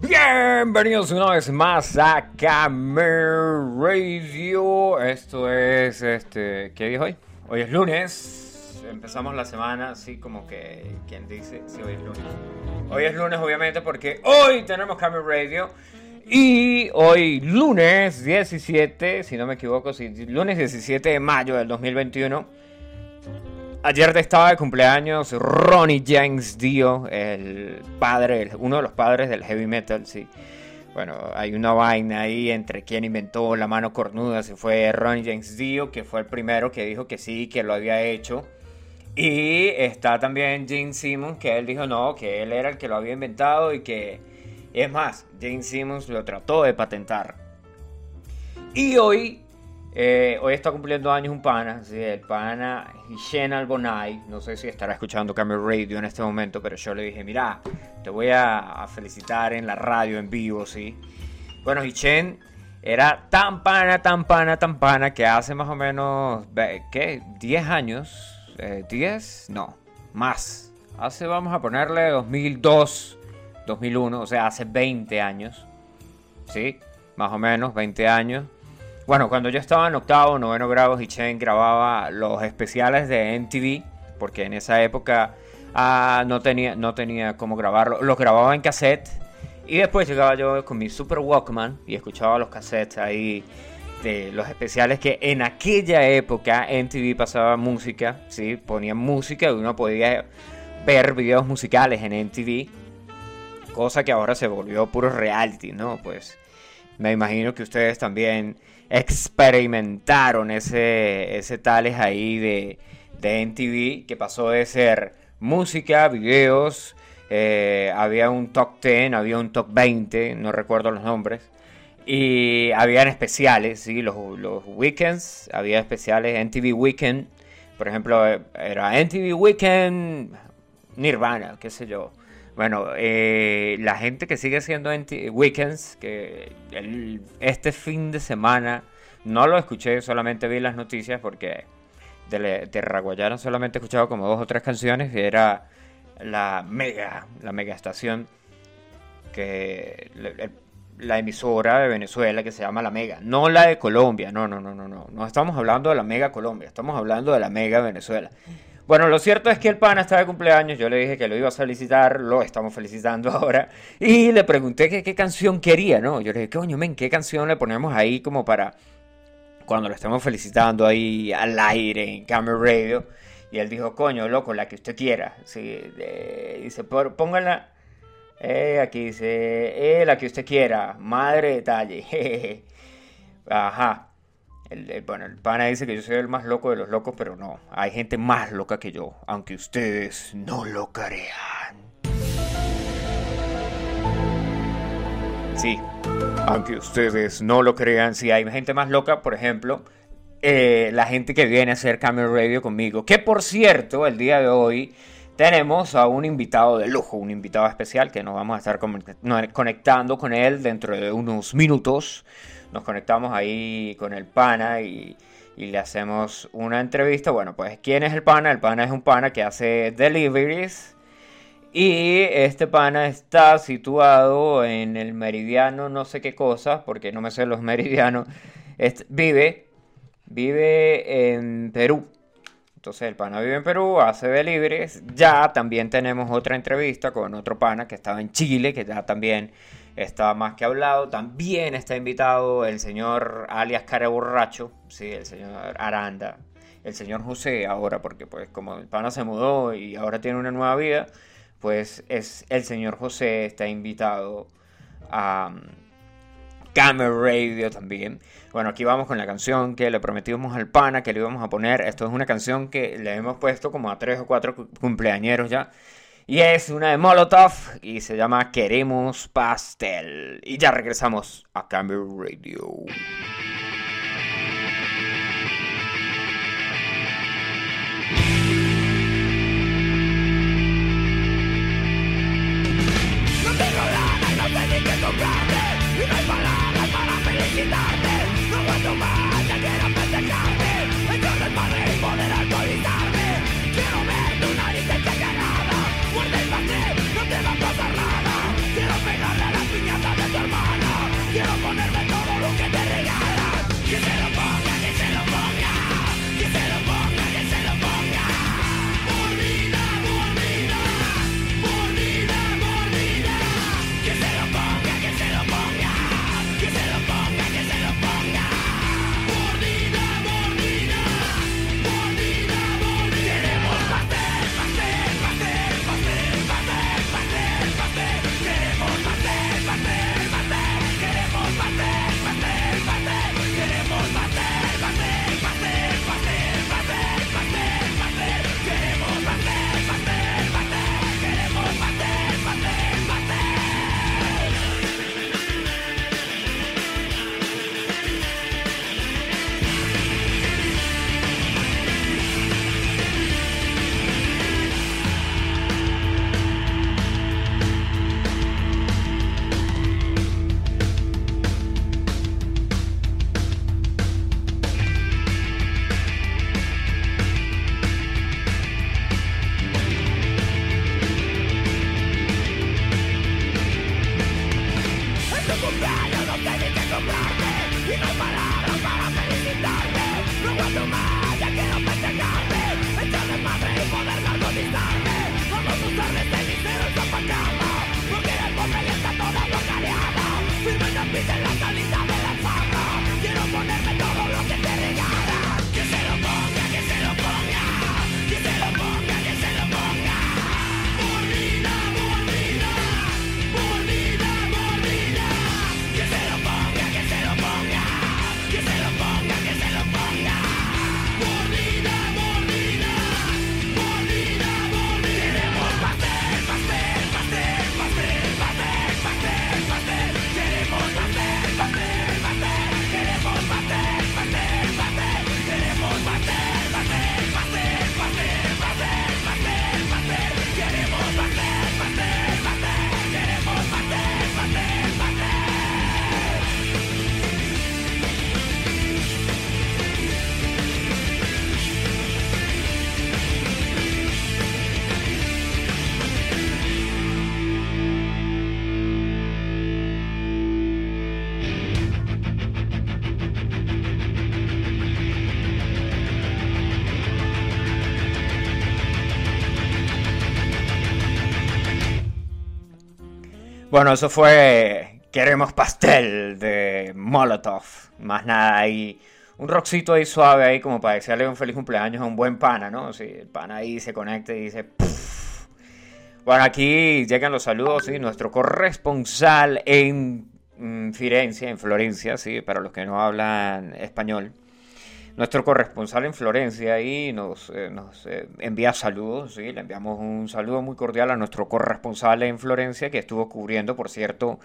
Bienvenidos una vez más a Camer Radio. Esto es este. ¿Qué día hoy? Hoy es lunes. Empezamos la semana así como que. ¿Quién dice? Sí, hoy es lunes. Hoy es lunes, obviamente, porque hoy tenemos Camer Radio. Y hoy, lunes 17, si no me equivoco, sí, lunes 17 de mayo del 2021. Ayer estaba de cumpleaños Ronnie James Dio, el padre, uno de los padres del heavy metal, sí. Bueno, hay una vaina ahí entre quien inventó la mano cornuda, si fue Ronnie James Dio, que fue el primero que dijo que sí, que lo había hecho. Y está también Gene Simmons, que él dijo no, que él era el que lo había inventado y que... Es más, Gene Simmons lo trató de patentar. Y hoy eh, hoy está cumpliendo años un pana, ¿sí? el pana Hishen Albonai. No sé si estará escuchando Camel Radio en este momento, pero yo le dije: Mira, te voy a, felicitar en la radio en vivo. ¿sí? Bueno, Hishen era tan pana, tan pana, tan pana que hace más o menos, ¿qué? ¿10 años? ¿10? Eh, no, más. Hace, vamos a ponerle 2002, 2001, o sea, hace 20 años. ¿Sí? Más o menos, 20 años bueno, cuando yo estaba en octavo, noveno grado, Hichen grababa los especiales de MTV, porque en esa época ah, no, tenía, no tenía cómo grabarlo. Los grababa en cassette y después llegaba yo con mi Super Walkman y escuchaba los cassettes ahí de los especiales que en aquella época MTV pasaba música, ¿sí? Ponían música y uno podía ver videos musicales en MTV, cosa que ahora se volvió puro reality, ¿no? Pues me imagino que ustedes también experimentaron ese, ese tales ahí de, de que pasó de ser música, videos, eh, había un top 10, había un top 20, no recuerdo los nombres, y habían especiales, ¿sí? los, los weekends, había especiales, NTV Weekend, por ejemplo, era NTV Weekend Nirvana, qué sé yo. Bueno, eh, la gente que sigue haciendo weekends, que este fin de semana no lo escuché, solamente vi las noticias porque de, de Raguayana solamente he escuchado como dos o tres canciones y era la mega, la mega estación que la emisora de Venezuela que se llama La Mega, no la de Colombia, no, no, no, no, no, no estamos hablando de la Mega Colombia, estamos hablando de la Mega Venezuela. Bueno, lo cierto es que el pana está de cumpleaños, yo le dije que lo iba a felicitar, lo estamos felicitando ahora, y le pregunté qué canción quería, ¿no? Yo le dije, coño, men, ¿qué canción le ponemos ahí como para cuando lo estamos felicitando ahí al aire en Camera Radio? Y él dijo, coño, loco, la que usted quiera. Sí, dice, póngala, eh, aquí dice, eh, la que usted quiera, madre detalle. Ajá. El, bueno, el pana dice que yo soy el más loco de los locos, pero no, hay gente más loca que yo, aunque ustedes no lo crean. Sí, aunque ustedes no lo crean, sí hay gente más loca, por ejemplo, eh, la gente que viene a hacer Camera Radio conmigo, que por cierto, el día de hoy tenemos a un invitado de lujo, un invitado especial que nos vamos a estar conectando con él dentro de unos minutos nos conectamos ahí con el pana y, le hacemos una entrevista. Bueno, pues ¿quién es el pana? El pana es un pana que hace deliveries. Y este pana está situado en el meridiano, no sé qué cosa, porque no me sé los meridianos. vive, vive en Perú. Entonces el pana vive en Perú, hace deliveries. Ya también tenemos otra entrevista con otro pana que estaba en Chile, que ya también está más que hablado. También está invitado el señor alias Cara Borracho, sí, el señor Aranda, el señor José ahora, porque pues como el pana se mudó y ahora tiene una nueva vida, pues es el señor José, está invitado a um, Camera Radio también. Bueno, aquí vamos con la canción que le prometimos al pana que le íbamos a poner. Esto es una canción que le hemos puesto como a tres o cuatro cumpleañeros ya. Y es una de Molotov y se llama Queremos Pastel. Y ya regresamos a Cambio Radio. No tengo lana, no sé ni qué comprarte. Y no hay palabras para felicitarte. Bueno, eso fue Queremos Pastel de Molotov. Más nada ahí. Un rockcito ahí suave ahí como para desearle un feliz cumpleaños a un buen pana, ¿no? Si el pana ahí se conecta y dice... Bueno, aquí llegan los saludos, ¿sí? Nuestro corresponsal en mm, Firenze, en Florencia, ¿sí? Para los que no hablan español nuestro corresponsal en Florencia y nos, eh, nos eh, envía saludos, ¿sí? le enviamos un saludo muy cordial a nuestro corresponsal en Florencia que estuvo cubriendo, por cierto,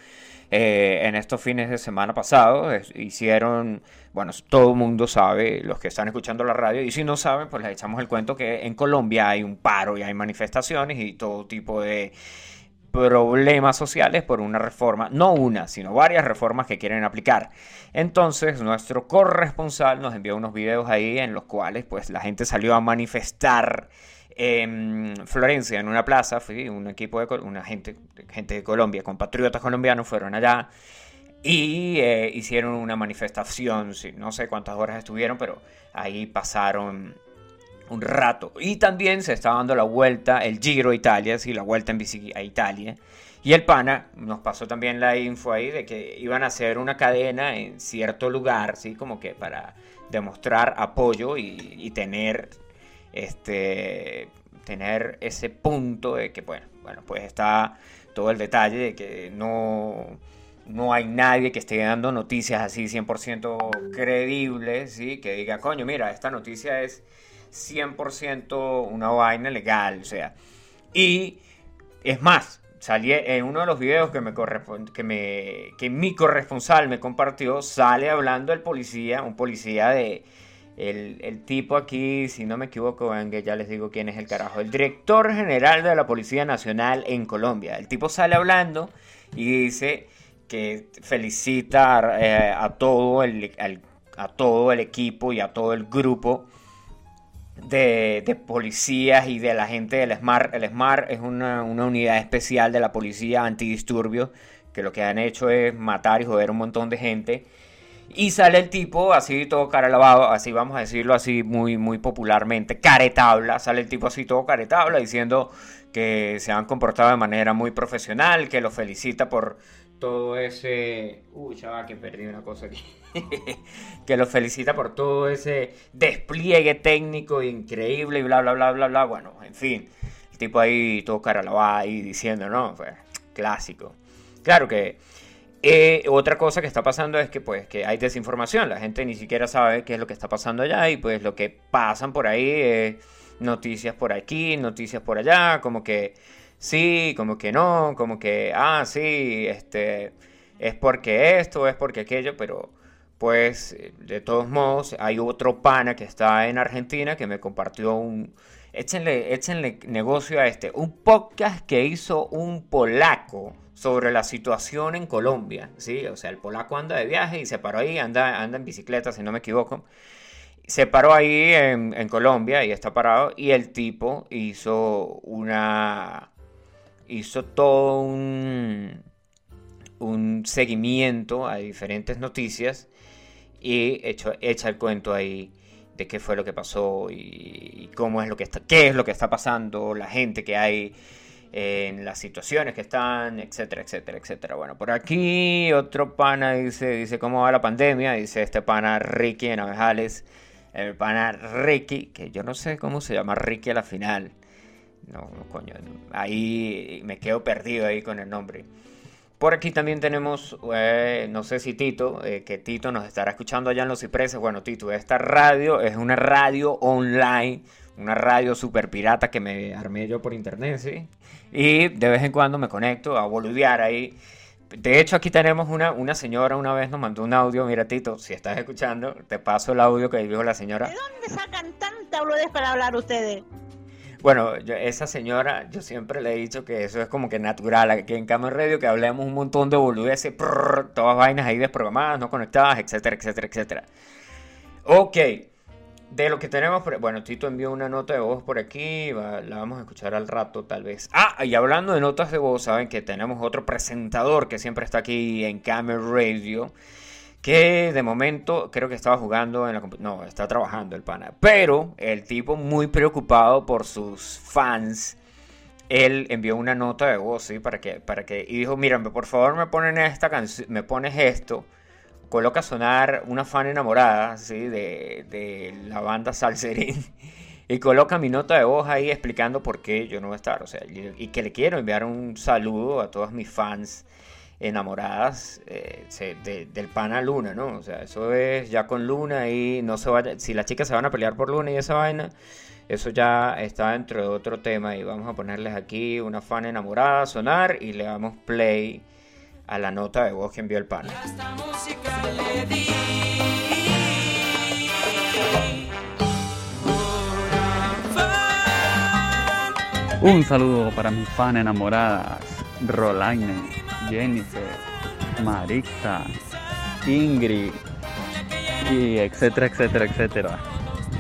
eh, en estos fines de semana pasados. hicieron, bueno, todo el mundo sabe, los que están escuchando la radio, y si no saben, pues les echamos el cuento que en Colombia hay un paro y hay manifestaciones y todo tipo de problemas sociales por una reforma, no una, sino varias reformas que quieren aplicar. Entonces, nuestro corresponsal nos envió unos videos ahí en los cuales pues la gente salió a manifestar en Florencia, en una plaza, fui un equipo de una gente, gente de Colombia, compatriotas colombianos fueron allá y eh, hicieron una manifestación, no sé cuántas horas estuvieron, pero ahí pasaron un rato. Y también se está dando la vuelta, el Giro a Italia, sí, la vuelta en bici a Italia. Y el pana nos pasó también la info ahí de que iban a hacer una cadena en cierto lugar, sí, como que para demostrar apoyo y, tener este tener ese punto de que bueno, bueno, pues está todo el detalle de que no no hay nadie que esté dando noticias así 100% creíbles, ¿sí? Que diga, coño, mira, esta noticia es 100% una vaina legal, o sea. Y es más, salí en uno de los videos que me que me que mi corresponsal me compartió, sale hablando el policía, un policía de el, tipo aquí, si no me equivoco, ya les digo quién es el carajo, el director general de la Policía Nacional en Colombia. El tipo sale hablando y dice que felicita eh, a todo el a todo el equipo y a todo el grupo de, policías y de la gente del SMART. El SMART es una, unidad especial de la policía antidisturbios que lo que han hecho es matar y joder un montón de gente. Y sale el tipo así todo cara lavado, así vamos a decirlo así muy, muy popularmente, caretabla. Sale el tipo así todo caretabla diciendo que se han comportado de manera muy profesional, que lo felicita por todo ese... Uy, chaval, que perdí una cosa aquí. que lo felicita por todo ese despliegue técnico increíble y bla, bla, bla, bla, bla. Bueno, en fin, el tipo ahí todo cara lavada ahí diciendo, ¿no? Pues, clásico. Claro que eh, otra cosa que está pasando es que pues que hay desinformación, la gente ni siquiera sabe qué es lo que está pasando allá y pues lo que pasan por ahí es noticias por aquí, noticias por allá, como que sí, como que no, como que, ah, sí, este, es porque esto, es porque aquello, pero pues de todos modos hay otro pana que está en Argentina que me compartió un, échenle, échenle negocio a este, un podcast que hizo un polaco sobre la situación en Colombia, ¿sí? O sea, el polaco anda de viaje y se paró ahí, anda, anda en bicicleta, si no me equivoco. Se paró ahí en, en Colombia y está parado y el tipo hizo una hizo todo un, un seguimiento a diferentes noticias y hecho, echa el cuento ahí de qué fue lo que pasó y, cómo es lo que está, qué es lo que está pasando, la gente que hay en las situaciones que están, etcétera, etcétera, etcétera. Bueno, por aquí otro pana dice, dice cómo va la pandemia, dice este pana Ricky en Avejales, el pana Ricky, que yo no sé cómo se llama Ricky a la final. No, coño, ahí me quedo perdido ahí con el nombre. Por aquí también tenemos, eh, no sé si Tito, eh, que Tito nos estará escuchando allá en Los Cipreses. Bueno, Tito, esta radio es una radio online, una radio super pirata que me armé yo por internet, ¿sí? Y de vez en cuando me conecto a boludear ahí. De hecho, aquí tenemos una, una señora, una vez nos mandó un audio. Mira, Tito, si estás escuchando, te paso el audio que dijo la señora. ¿De dónde sacan tanta boludez para hablar ustedes? Bueno, esa señora, yo siempre le he dicho que eso es como que natural, aquí en Cama Radio, que hablemos un montón de boludeces, todas vainas ahí desprogramadas, no conectadas, etcétera, etcétera, etcétera. Ok, de lo que tenemos, bueno, Tito envió una nota de voz por aquí, la vamos a escuchar al rato tal vez. Ah, y hablando de notas de voz, saben que tenemos otro presentador que siempre está aquí en Camera Radio que de momento creo que estaba jugando en la no, está trabajando el pana, pero el tipo muy preocupado por sus fans, él envió una nota de voz, ¿sí? Para que, para que, y dijo, mira, por favor me ponen esta me pones esto, coloca a sonar una fan enamorada, ¿sí? De, de la banda Salserín. Y coloca mi nota de voz ahí explicando por qué yo no voy a estar. O sea, y que le quiero enviar un saludo a todos mis fans enamoradas eh, del pana Luna, ¿no? O sea, eso es ya con Luna y no se vaya, si las chicas se van a pelear por Luna y esa vaina, eso ya está dentro de otro tema y vamos a ponerles aquí una fan enamorada a sonar y le damos play a la nota de voz que envió el pana. Un saludo para mis fan enamoradas, Rolaine Jennifer, Marita, Ingrid, y etcétera, etcétera, etcétera.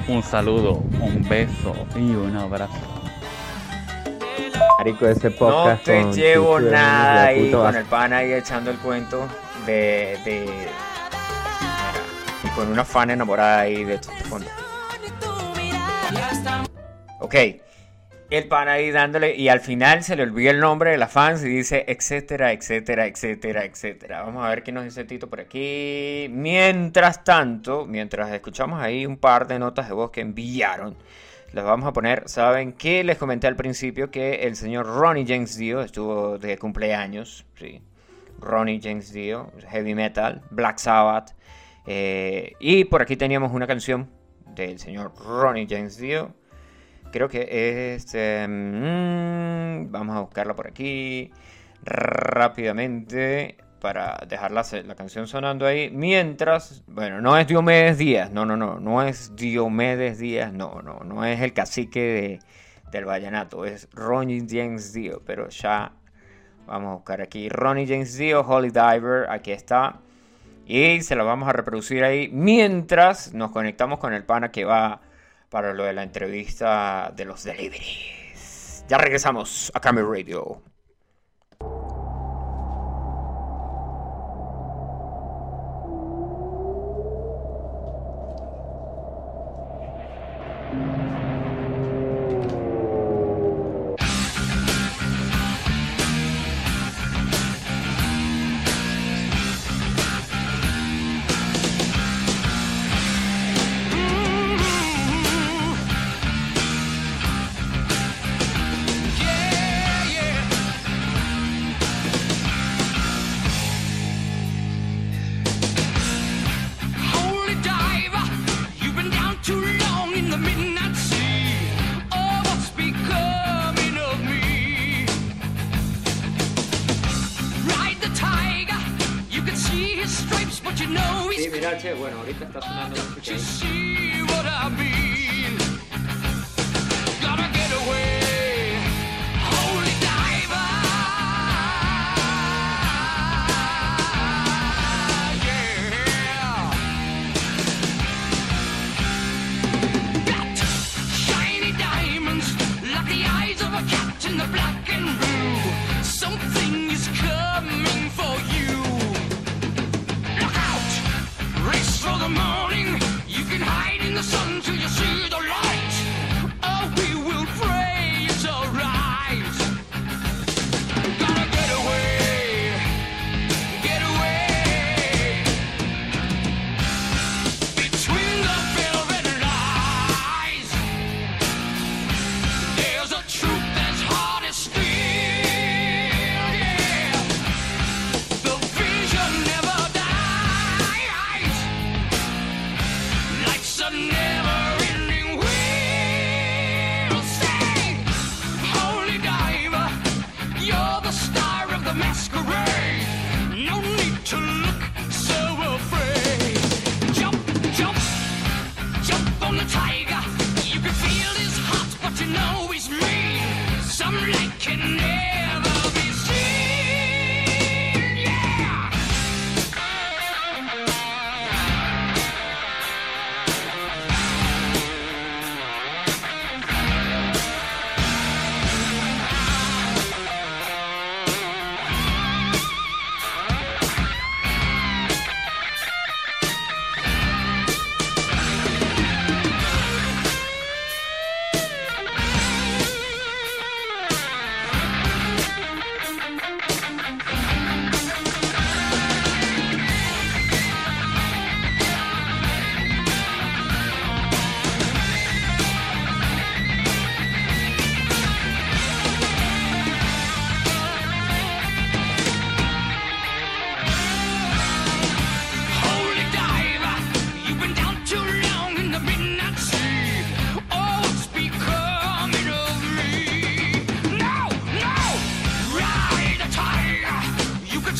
Un saludo, un beso y un abrazo. Marico, ese podcast no te llevo nada ahí con el pan ahí echando el cuento de, de y con una fan enamorada ahí de fondo. Ok, el pan ahí dándole y al final se le olvida el nombre de la fans y dice etcétera, etcétera, etcétera, etcétera. Vamos a ver qué nos dice Tito por aquí. Mientras tanto, mientras escuchamos ahí un par de notas de voz que enviaron, les vamos a poner, ¿saben qué? Les comenté al principio que el señor Ronnie James Dio estuvo de cumpleaños, sí. Ronnie James Dio, heavy metal, Black Sabbath. Eh, y por aquí teníamos una canción del señor Ronnie James Dio creo que es... Em, vamos a buscarla por aquí rápidamente para dejar la, canción sonando ahí. Mientras, bueno, no es Diomedes Díaz, no, no, no, no es Diomedes Díaz, no, no, no es el cacique de, del vallenato, es Ronnie James Dio, pero ya vamos a buscar aquí Ronnie James Dio, Holy Diver, aquí está. Y se lo vamos a reproducir ahí mientras nos conectamos con el pana que va para lo de la entrevista de los deliveries. Ya regresamos a Camera Radio.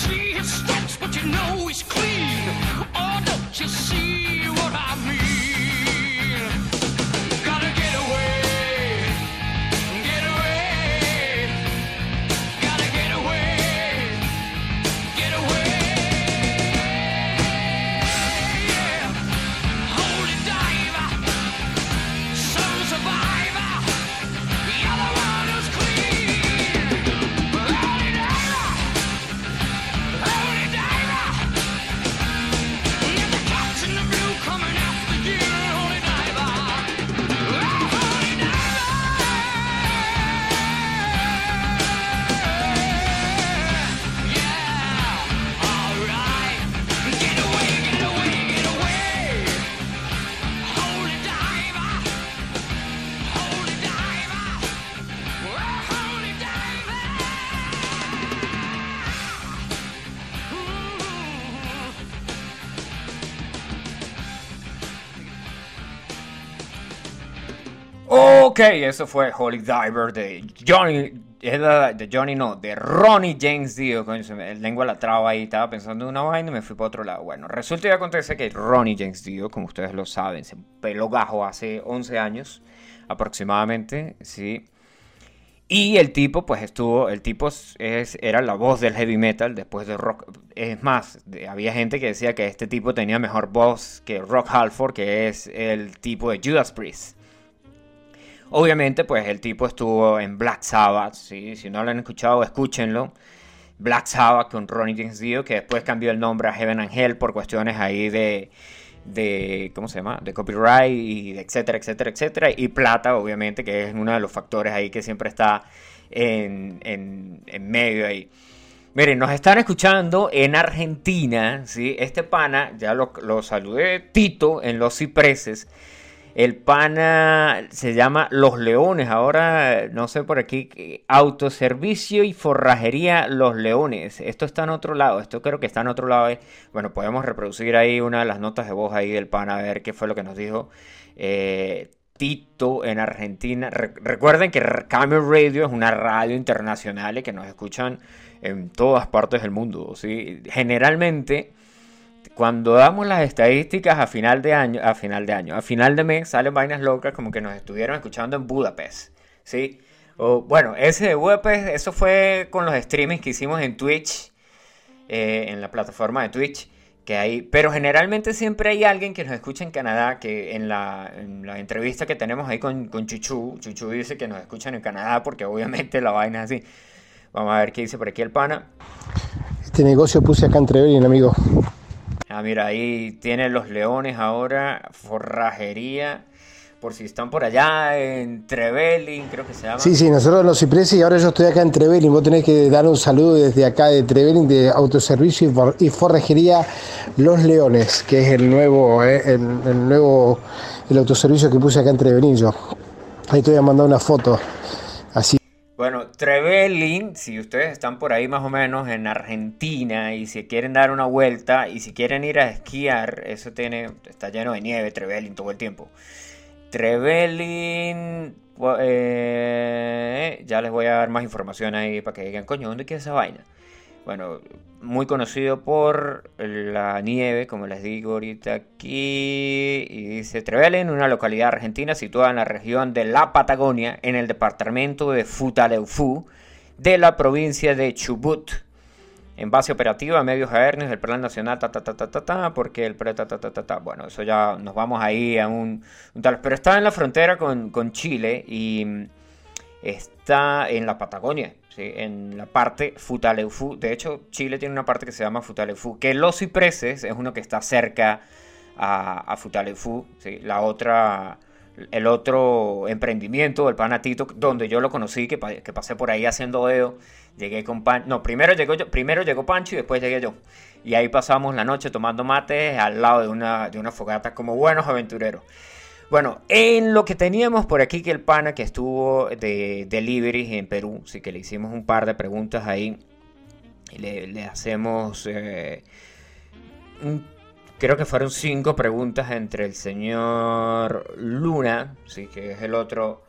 See his stripes, but you know he's clean. Oh, don't you see Eso fue Holy Diver de Johnny. De Johnny, no, de Ronnie James Dio. El lengua la traba ahí. Estaba pensando en una vaina y me fui para otro lado. Bueno, resulta y acontece que Ronnie James Dio, como ustedes lo saben, se peló gajo hace 11 años aproximadamente. Sí. Y el tipo, pues estuvo, el tipo es, era la voz del heavy metal después de rock. Es más, había gente que decía que este tipo tenía mejor voz que Rock Halford, que es el tipo de Judas Priest. Obviamente, pues el tipo estuvo en Black Sabbath, ¿sí? si no lo han escuchado, escúchenlo. Black Sabbath con Ronnie James Dio, que después cambió el nombre a Heaven and Hell por cuestiones ahí de, de ¿cómo se llama? De copyright y etcétera, etcétera, etcétera. Y plata, obviamente, que es uno de los factores ahí que siempre está en, en, en medio ahí. Miren, nos están escuchando en Argentina, ¿sí? Este pana, ya lo, lo saludé, Tito, en Los Cipreses. El pana se llama Los Leones, ahora no sé por aquí, que- autoservicio y forrajería Los Leones. Esto está en otro lado, esto creo que está en otro lado. eh. Bueno, podemos reproducir ahí una de las notas de voz ahí del pana, a ver qué fue lo que nos dijo eh, Tito en Argentina. Re- recuerden que Camel Radio es una radio internacional y que nos escuchan en todas partes del mundo. ¿sí? Generalmente cuando damos las estadísticas a final de año, a final de año, a final de mes, salen vainas locas como que nos estuvieron escuchando en Budapest, ¿sí? O, bueno, ese de Budapest, eso fue con los streamings que hicimos en Twitch, eh, en la plataforma de Twitch, que hay, pero generalmente siempre hay alguien que nos escucha en Canadá, que en la, en entrevista que tenemos ahí con, con Chuchu, Chuchu dice que nos escuchan en Canadá porque obviamente la vaina es así. Vamos a ver qué dice por aquí el pana. Este negocio puse acá en Trevelin, amigo. Ah, mira, ahí tiene los leones ahora, forrajería, por si están por allá en Trevelin, creo que se llama. Sí, sí, nosotros los cipreses y ahora yo estoy acá en Trevelin. Vos tenés que dar un saludo desde acá de Trevelin de autoservicio y forrajería Los Leones, que es el nuevo, eh, el, el nuevo el autoservicio que puse acá en Trevelin yo. Ahí te voy a mandar una foto. Bueno, Trevelin, si ustedes están por ahí más o menos en Argentina y si quieren dar una vuelta y si quieren ir a esquiar, eso tiene, está lleno de nieve, Trevelin todo el tiempo. Trevelin, eh, ya les voy a dar más información ahí para que digan, coño, ¿dónde queda esa vaina? Bueno, muy conocido por la nieve, como les digo ahorita aquí. Y dice Trevelin, una localidad argentina situada en la región de la Patagonia, en el departamento de Futaleufú, de la provincia de Chubut. En base operativa, medios aéreos del Plan Nacional, ta, ta, ta, ta, ta, ta, porque el pre, ta, ta, ta, ta, ta. Bueno, eso ya nos vamos ahí a un, un tal. Pero está en la frontera con, con Chile y mm, está en la Patagonia, en la parte Futaleufú. De hecho, Chile tiene una parte que se llama Futaleufú, que Los Cipreses es uno que está cerca a, a Futaleufú. La otra, el otro emprendimiento, el Panatito, donde yo lo conocí, que, que pasé por ahí haciendo dedo. Llegué con Pancho. No, primero llegó, primero llegó Pancho y después llegué yo. Y ahí pasamos la noche tomando mates al lado de una, de una fogata como buenos aventureros. Bueno, en lo que teníamos por aquí que el pana que estuvo de delivery en Perú, sí que le hicimos un par de preguntas ahí. Le, hacemos, eh, creo que fueron cinco preguntas entre el señor Luna, sí que es el otro,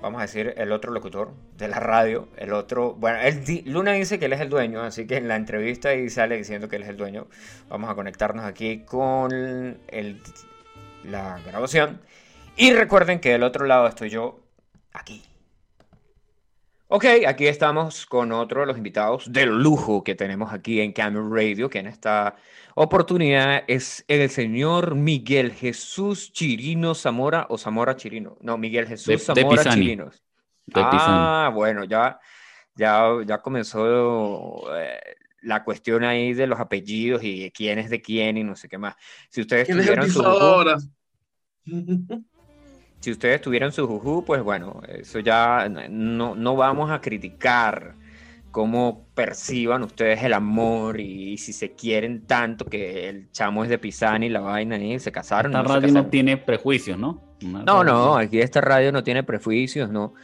vamos a decir, el otro locutor de la radio, el otro, bueno, Luna dice que él es el dueño, así que en la entrevista ahí sale diciendo que él es el dueño. Vamos a conectarnos aquí con el, la grabación. Y recuerden que del otro lado estoy yo, aquí. Ok, aquí estamos con otro de los invitados de lujo que tenemos aquí en Camera Radio, que en esta oportunidad es el señor Miguel Jesús Chirino Zamora o Zamora Chirino. No, Miguel Jesús De- de Zamora Pisani. Chirinos. De Ah, bueno, ya, ya, ya comenzó eh, la cuestión ahí de los apellidos y de quién es de quién y no sé qué más. Si ustedes ¿Quién es el tuvieran su juju- si ustedes tuvieran su juju, pues bueno, eso ya no, no vamos a criticar cómo perciban ustedes el amor y, si se quieren tanto que el chamo es de Pisani y la vaina y se casaron. Esta no se radio no tiene prejuicios, ¿no? No, no, aquí esta radio no tiene prejuicios, no.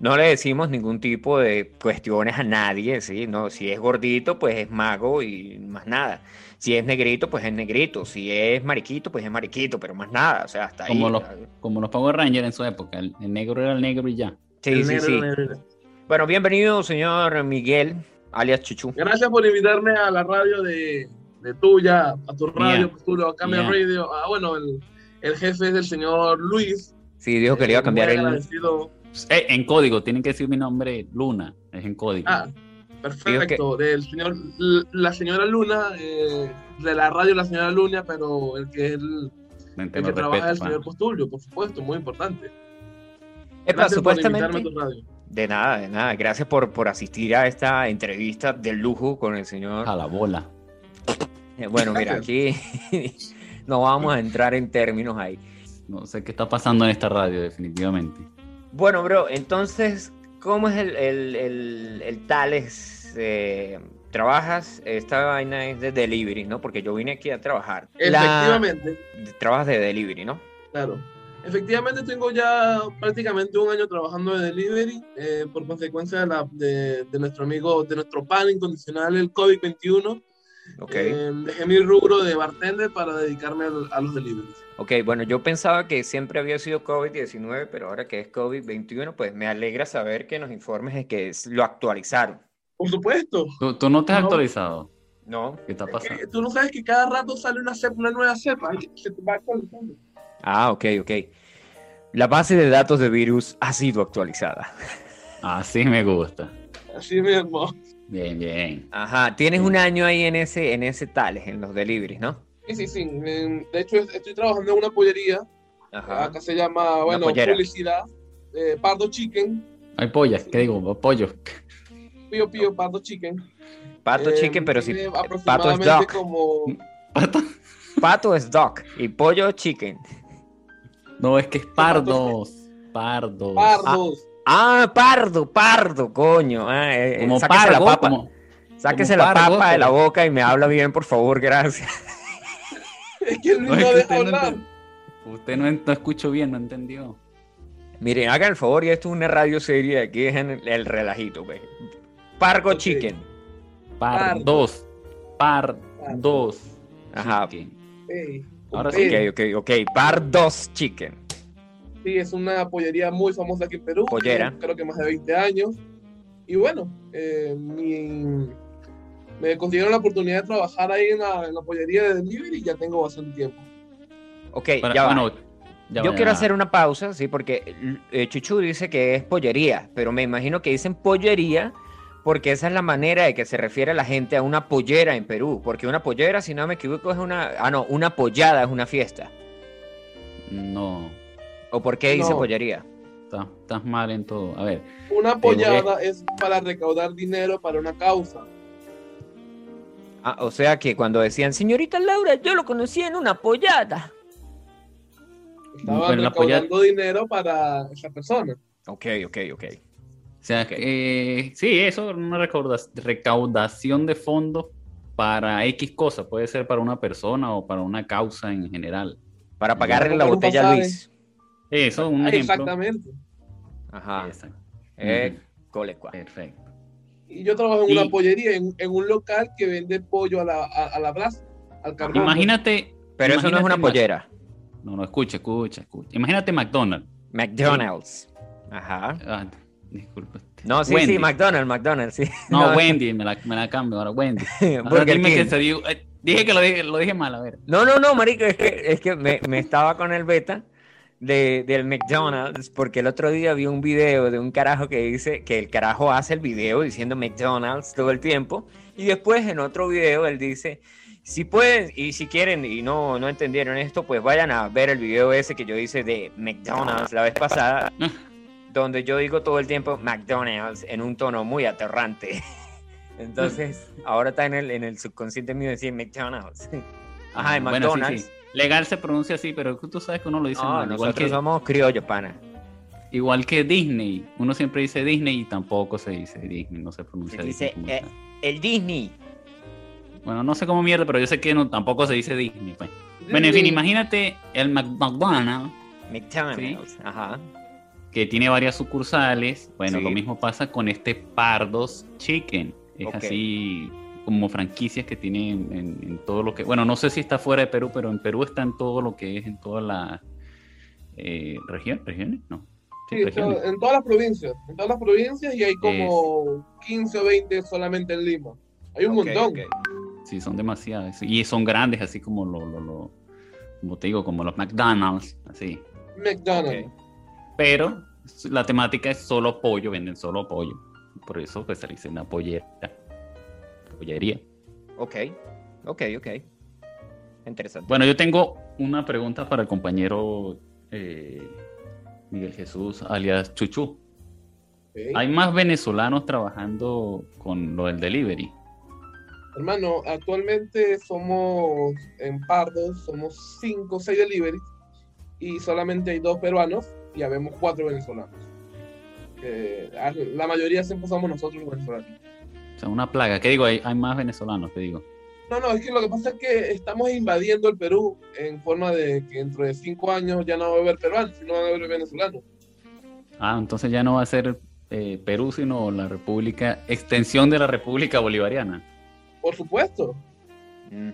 No le decimos ningún tipo de cuestiones a nadie, ¿sí? No, si es gordito, pues es mago y más nada. Si es negrito, pues es negrito. Si es mariquito, pues es mariquito, pero más nada. O sea, hasta ahí. Como los, como los Power Rangers en su época. El, el negro era el negro y ya. Sí, El sí, negro, sí. negro. Bueno, bienvenido, señor Miguel, alias Chuchu. Gracias por invitarme a la radio de, de tuya, a tu radio, Mía. pues, tú, a Cambia Mía. Radio. Ah, bueno, el, el jefe es el señor Luis. Sí, dijo que le iba a Eh, cambiar el. agradecido. Eh, en código, tienen que decir mi nombre Luna. Es en código. Ah, perfecto. Del señor, la señora Luna, eh, de la radio La Señora Luna, pero el que es el, que trabaja es el señor. Postulio, por supuesto, muy importante. Epa, Gracias supuestamente. invitarme a tu radio. De nada, de nada. Gracias por, por asistir a esta entrevista de lujo con el señor. A la bola. Eh, Bueno, mira, aquí no vamos a entrar en términos ahí. No sé qué está pasando en esta radio, definitivamente. Bueno, bro, entonces, ¿cómo es el, el, el, el Tales? eh, ¿Trabajas? Esta vaina es de delivery, ¿no? Porque yo vine aquí a trabajar. La- Efectivamente. Trabajas de delivery, ¿no? Claro. Efectivamente tengo ya prácticamente un año trabajando de delivery eh, por consecuencia de, la, de, de nuestro amigo, de nuestro pan incondicional, el COVID-21. Ok. Eh, dejé mi rubro de bartender para dedicarme al- a, los deliveries. Ok, bueno, yo pensaba que siempre había sido COVID-19, pero ahora que es COVID-21, pues me alegra saber que nos informes de que es- lo actualizaron. Por supuesto. ¿Tú, tú no te has No. actualizado? ¿No? ¿Qué está pasando? Tú no sabes que cada rato sale una, cepa, una nueva cepa. Se te va actualizando. Ah, ok, ok. La base de datos de virus ha sido actualizada. Así me gusta. Así mismo. Bien, bien. Ajá, tienes un año ahí en ese, en ese Tales, en los deliveries, ¿no? Sí, sí, sí. De hecho, es- estoy trabajando en una pollería. Ajá. Acá se llama, bueno, publicidad. eh, Pardo Chicken. Hay pollas, ¿qué digo? Pollo. Pío Pío Pardo Chicken. Pato Eh, chicken, pero si pato es aproximadamente duck. como Pato. Pato es duck y pollo chicken. No, es que es pardos. Pardos. pardos. Ah, pardo, pardo, coño. Ah, eh, eh, Como sáquese pargo, la papa. como- Sáquese como la pargo, papa de la boca y me habla bien, por favor, gracias. Es que Luis No, no, deja usted no hablar. Usted no, no escuchó bien, no entendió. Miren, hagan el favor, y esto es una radio seria, aquí es en el, el relajito, pues. Pargo chicken. Pardos. Pardos. Ajá. Chicken. Ey, Ahora sí. Ok, ok, ok. Pardos chicken. Sí, es una pollería muy famosa aquí en Perú. Pollera. Creo que más de 20 años. Y bueno, eh, mi- me consiguieron la oportunidad de trabajar ahí en la, en la pollería de delivery y ya tengo bastante tiempo. Ok, Bueno, ya va. bueno, ya Yo va, quiero ya hacer una pausa, sí, porque eh, Chuchu dice que es pollería, pero me imagino que dicen pollería porque esa es la manera de que se refiere la gente a una pollera en Perú, porque una pollera, si no me equivoco, es una, ah no, una pollada es una fiesta. No, ¿O por qué dice No. pollería? estás, mal en todo. A ver, Una pollada es para recaudar dinero para una causa. Ah, o sea que cuando decían, señorita Laura, yo lo conocí en una pollada. Estaban polla- recaudando dinero para esa persona. Ok, ok, ok. o sea, eh, sí, eso es una recaudación de fondos para X cosa. Puede ser para una persona o para una causa en general. Para pagarle la botella a. Luis. Eso, un Ah, ejemplo. Exactamente. Ajá. Exacto. Eh, cole, cua. Perfecto. Y yo trabajo en Y- una pollería, en, en un local que vende pollo a la, a, a la brasa, al carbón. Imagínate. Pero eso no es una pollera. No, no, escucha, escucha, escucha. Imagínate McDonald's. McDonald's. Ajá. Ah, disculpa. No, sí, Wendy. sí, McDonald's, McDonald's, sí. No, Wendy, me la, me la cambio ahora, Wendy. Ahora dime que se digo, eh, dije que lo dije, lo dije mal, a ver. No, no, no, marico, es que, es que me, me estaba con el beta de, del McDonald's porque el otro día vi un video de un carajo que dice que el carajo hace el video diciendo McDonald's todo el tiempo y después en otro video él dice, si pueden y si quieren y no, no entendieron esto, pues vayan a ver el video ese que yo hice de McDonald's la vez pasada, donde yo digo todo el tiempo McDonald's en un tono muy aterrante. Entonces, ahora está en el, en el subconsciente mío decir McDonald's. Ajá, en Ah, Bueno, sí, McDonald's. sí. Legal se pronuncia así, pero tú sabes que uno lo dice No, mal. Igual nosotros que, somos criollos, pana. igual que Disney. Uno siempre dice Disney y tampoco se dice Disney, no se pronuncia Se dice, Disney eh. El Disney. Bueno, no sé cómo mierda, pero yo sé que no, tampoco se dice Disney. Pues. Bueno, en fin, imagínate el McDonald's, McDonald's. Ajá. que tiene varias sucursales. Bueno, Sí. lo mismo pasa con este Pardos Chicken. Es así como franquicias que tienen en, en todo lo que... Bueno, no sé si está fuera de Perú, pero en Perú está en todo lo que es en todas las eh, regiones. ¿Regiones? No. Sí, en todas las provincias, en todas las provincias y hay como 15 o 20 solamente en Lima. Hay un Ok, montón. ok. Sí, son demasiadas. Y son grandes, así como lo, lo, lo- como te digo, como los McDonald's, así. McDonald's. Pero la temática es solo pollo, venden solo pollo. Por eso pues se le dice una pollera. Pollería. Ok. Ok, ok. Interesante. Bueno, yo tengo una pregunta para el compañero eh, Miguel Jesús, alias Chuchu. ¿Hay más venezolanos trabajando con lo del delivery? Hermano, actualmente somos en Pardos, somos 5 o 6 deliveries y solamente hay dos peruanos y habemos cuatro venezolanos. Eh, la mayoría siempre somos nosotros los venezolanos. O sea, una plaga. ¿Qué digo? Hay, hay más venezolanos, te digo. No, no, es que lo que pasa es que estamos invadiendo el Perú en forma de que dentro de cinco años ya no va a haber peruanos, sino van a haber venezolanos. Ah, entonces ya no va a ser eh, Perú, sino la República, extensión de la República Bolivariana. Por supuesto.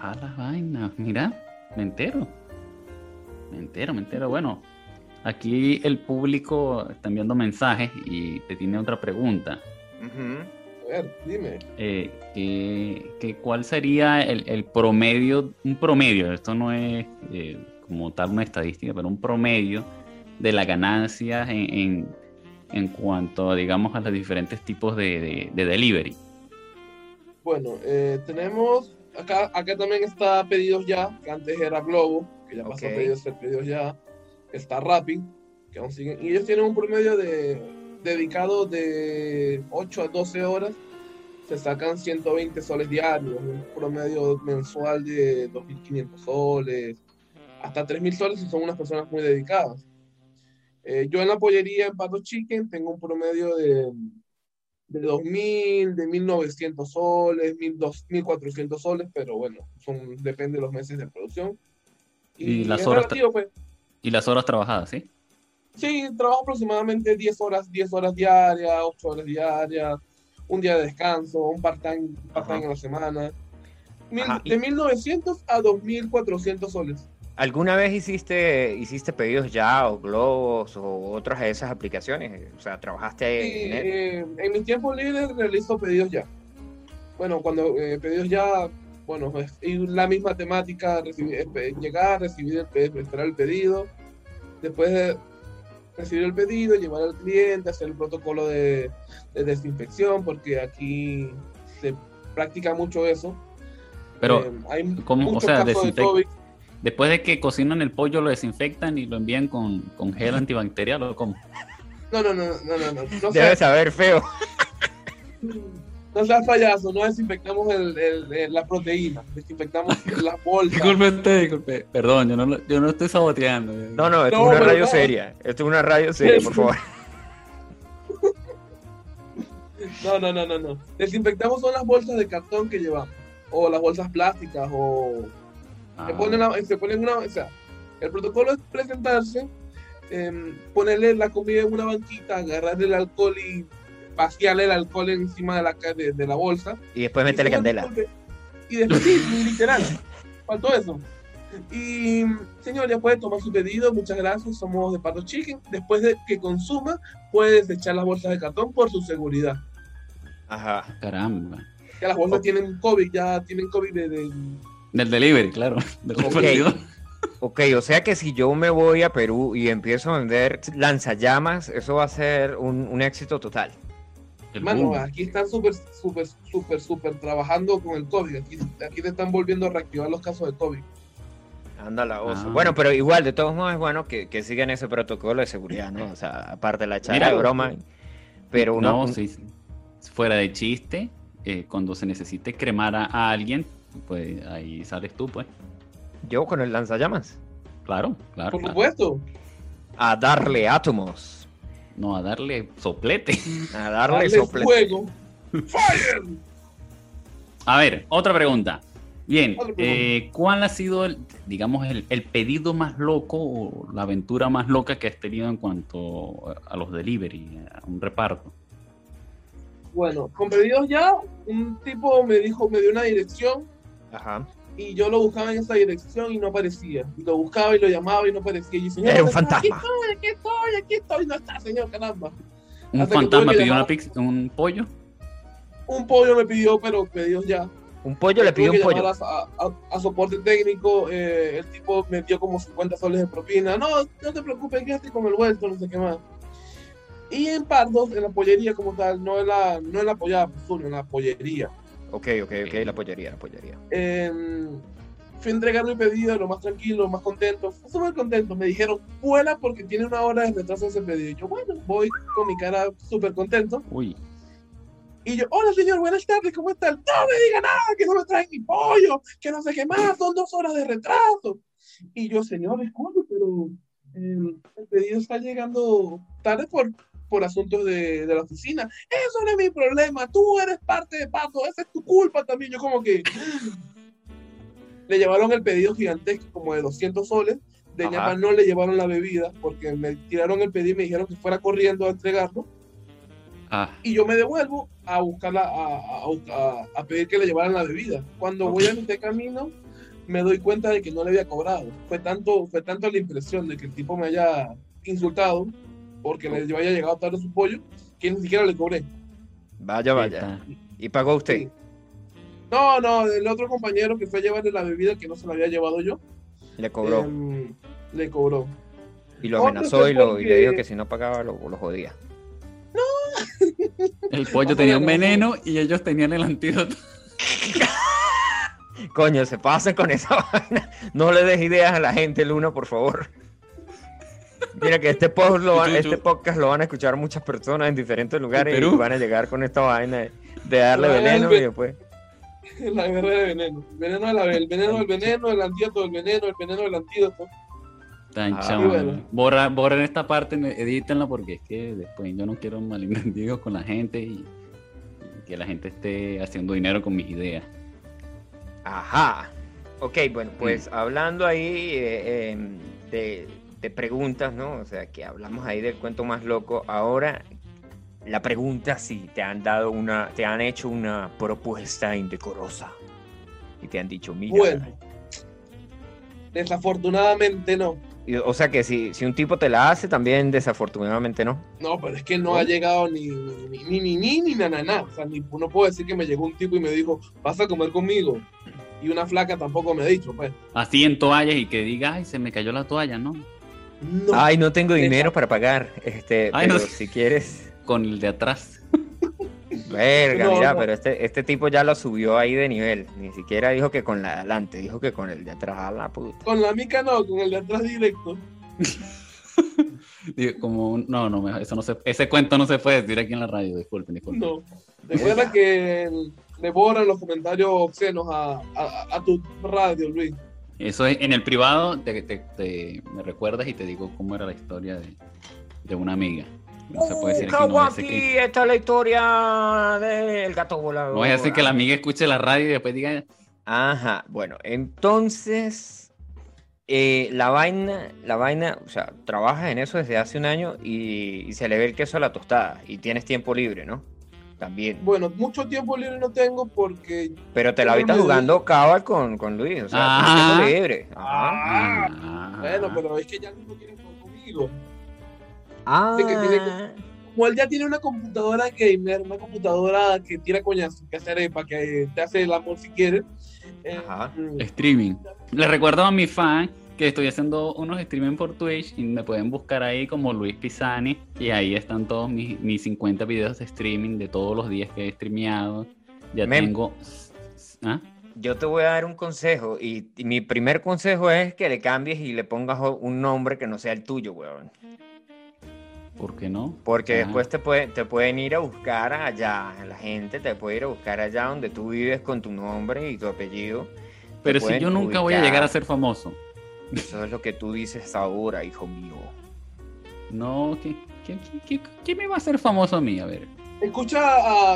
A la vaina, mira, me entero. Me entero, me entero. Bueno, aquí el público está enviando mensajes y te tiene otra pregunta. A ver, dime. Eh, que, que ¿Cuál sería el, el promedio, un promedio, esto no es eh, como tal una estadística, pero un promedio de las ganancias en, en, en cuanto, a, digamos, a los diferentes tipos de, de- de delivery? Bueno, eh, tenemos acá, acá también está Pedidos Ya, que antes era Globo, que ya pasó Ok. a pedidos, a ser Pedidos Ya. Está Rappi, que aún siguen. Y ellos tienen un promedio de dedicado de 8 a 12 horas. Se sacan 120 soles diarios, un promedio mensual de 2.500 soles, hasta 3.000 soles si son unas personas muy dedicadas. Eh, yo en la pollería en Pato Chicken tengo un promedio de, de 2.000, de 1.900 soles, 1.200, 1.400 soles, pero bueno, son, depende de los meses de producción. Y las es horas relativo, pues. Y las horas trabajadas, ¿sí? Sí, trabajo aproximadamente 10 horas, 10 horas diarias, 8 horas diarias, un día de descanso, un part-time Ajá. a la semana. Mil- Ajá, De 1.900 a 2.400 soles. ¿Alguna vez hiciste, hiciste pedidos ya o globos o otras de esas aplicaciones? O sea, trabajaste en él? eh, en mis tiempos libres realizo pedidos ya. Bueno, cuando eh, pedidos ya, bueno, es y la misma temática, recibir, espe- llegar, recibir el pedido, esperar el pedido, después de recibir el pedido, llevar al cliente, hacer el protocolo de, de desinfección, porque aquí se practica mucho eso. Pero, Eh, hay ¿cómo? O sea, de COVID. después de que cocinan el pollo, lo desinfectan y lo envían con, con gel antibacterial o cómo? No, no, no, no, no, no. No, Debe saber feo. no seas payaso, no desinfectamos el, el- el- la proteína, desinfectamos las bolsas. Disculpe, disculpe. Perdón, yo no, yo no estoy saboteando. No, no, esto No, es una radio no. seria. Esto es una radio seria, por favor. No, no, no, no, no. Desinfectamos son las bolsas de cartón que llevamos. O las bolsas plásticas. O Ah, se ponen, la- se ponen una. O sea, el protocolo es presentarse, em, ponerle la comida en una banquita, agarrarle el alcohol y vaciarle el alcohol encima de la, ca- de, de la bolsa. Y después meterle candela. Y después, sí, literal. Faltó eso. Y señor, ya puede tomar su pedido, muchas gracias, somos de Pato Chicken. Después de que consuma, puede desechar las bolsas de cartón por su seguridad. Ajá. Caramba. Que las bolsas tienen COVID, ya tienen COVID de, de- Del delivery, claro. Del Ok. repartidor. Ok, o sea que si yo me voy a Perú y empiezo a vender lanzallamas, eso va a ser un, un éxito total. El Mano, boom. aquí están súper, súper, súper, súper trabajando con el COVID. Aquí, aquí te están volviendo a reactivar los casos de COVID. Anda la osa. Ah. Bueno, pero igual, de todos modos es bueno que, que sigan ese protocolo de seguridad, ¿no? O sea, aparte de la charla Mira, de broma. Pero uno, no, sí. Fuera de chiste, eh, cuando se necesite cremar a, a alguien, pues ahí sales tú, pues. yo con el lanzallamas. Claro, claro. Por claro. supuesto. A darle átomos. No, a darle soplete. A darle, Darle sople. fuego. ¡Fire! A ver, otra pregunta. Bien, eh, ¿cuál ha sido, el, digamos, el, el pedido más loco o la aventura más loca que has tenido en cuanto a los delivery, a un reparto? Bueno, con pedidos ya, un tipo me dijo, me dio una dirección Ajá. Y yo lo buscaba en esa dirección y no aparecía. Y lo buscaba y lo llamaba y no aparecía. Y yo, señor, Era un fantasma. Aquí estoy, aquí estoy, aquí estoy. No está, señor, caramba. ¿Un Hasta que fantasma que pidió una pizza, un pollo? Un pollo me pidió, pero pedidos ya. Un pollo le pidió un que pollo. A, a- a soporte técnico, eh, el tipo me dio como 50 soles de propina. No, no te preocupes, quédate con el vuelto, no sé qué más. Y en Pardos, en la pollería como tal, no en la, no en la pollada, por sur, en la pollería. Ok, ok, ok, la pollería, la pollería. Em, fui a entregar mi pedido, lo más tranquilo, lo más contento. Súper contento. Me dijeron, vuela porque tiene una hora de retraso ese pedido. Y yo, bueno, voy con mi cara súper contento. Uy, Y yo, hola señor, buenas tardes, ¿cómo está? No me diga nada, que no me traen mi pollo, que no sé qué más, son dos horas de retraso. Y yo, señor, disculpe, pero eh, el pedido está llegando tarde por, por asuntos de, de la oficina. Eso no es mi problema, tú eres parte de Pato, esa es tu culpa también. Yo como que le llevaron el pedido gigantesco, como de 200 soles. De ñapa no le llevaron la bebida porque me tiraron el pedido y me dijeron que fuera corriendo a entregarlo ah, y yo me devuelvo a buscarla, a, a, a- a pedir que le llevaran la bebida. Cuando voy a este camino, me doy cuenta de que no le había cobrado. Fue tanto, fue tanto la impresión de que el tipo me haya insultado porque le haya llegado tarde su pollo, que ni siquiera le cobré. Vaya, vaya. ¿Y pagó usted? Sí. No, no, el otro compañero que fue a llevarle la bebida que no se la había llevado yo, Le cobró. em, le cobró. y lo amenazó y, lo, y le dijo que si no pagaba lo, lo jodía. El pollo tenía un veneno y ellos tenían el antídoto. Coño, se pasen con esa vaina. No le des ideas a la gente, Luna, por favor. Mira que este, post lo van- Chuchu. este podcast lo van a escuchar muchas personas en diferentes lugares y van a llegar con esta vaina de, darle veneno ve- y después. La guerra de veneno. Veneno, de la- el veneno del veneno, el antídoto del veneno, el veneno del antídoto. Tan Ah, chamo. bueno. Borra, borren esta parte, edítenla porque es que después yo no quiero malentendidos con la gente y, y que la gente esté haciendo dinero con mis ideas. Ajá. Ok, bueno, pues hablando ahí eh, em, de, de preguntas, ¿no? O sea, que hablamos ahí del cuento más loco. Ahora, la pregunta si te han dado una, te han hecho una propuesta indecorosa. Y te han dicho, mira. Bueno, desafortunadamente no. y- O sea que si, si un tipo te la hace, también desafortunadamente no. No, pero es que no ¿No? ha llegado ni ni ni ni ni ni na, na, na. O sea, ni, no puedo decir que me llegó un tipo y me dijo, vas a comer conmigo. Y una flaca tampoco me ha dicho, pues. Así en toallas y que diga, ay, se me cayó la toalla, ¿no? No. Ay, no tengo dinero para pagar. Este, Ay, pero no. si quieres. Con el de atrás. Verga, No, mira, no. pero este, este tipo ya lo subió ahí de nivel. Ni siquiera dijo que con la de adelante, dijo que con el de atrás, a la puta. Con la mica no, con el de atrás directo. Como no, no, mejor, eso no se, ese cuento no se puede decir aquí en la radio, disculpen, disculpen. No. Recuerda que le borran los comentarios obscenos a, a, a tu radio, Luis. Eso es en el privado, te, te- te- me recuerdas y te digo cómo era la historia de, de una amiga. No se puede decir aquí, no que, esta es la historia del gato volador. no voy a decir que la amiga escuche la radio y después diga, Ajá, bueno, entonces eh, la vaina, la vaina, o sea, trabajas en eso desde hace un año y, y se le ve el queso a la tostada y tienes tiempo libre, ¿no? También. Bueno, mucho tiempo libre no tengo porque Pero te la me- jugando Cabal con, con Luis. O sea, Ah. tiempo libre. Ajá. Ah. Bueno, pero es que ya no quiere jugar conmigo. Ah. Que tiene Como él ya tiene una computadora gamer, una computadora que tira coñazo, que hace arepa, que te hace el amor si quieres. eh, Ajá. Streaming. Les recuerdo a mis fans que estoy haciendo unos streaming por Twitch y me pueden buscar ahí como Luis Pisani y ahí están todos mis, mis 50 videos de streaming de todos los días que he streameado. Ya tengo... ¿Ah? Yo te voy a dar un consejo y, y mi primer consejo es que le cambies y le pongas un nombre que no sea el tuyo, weón. ¿Por qué no? Porque Ah. después te, puede- te pueden ir a buscar allá, la gente te puede ir a buscar allá donde tú vives con tu nombre y tu apellido. Pero si yo nunca voy a llegar a ser famoso. Eso es lo que tú dices ahora, hijo mío. No, ¿qué, qué, qué- qué- qué me va a hacer famoso a mí? A ver. Escucha,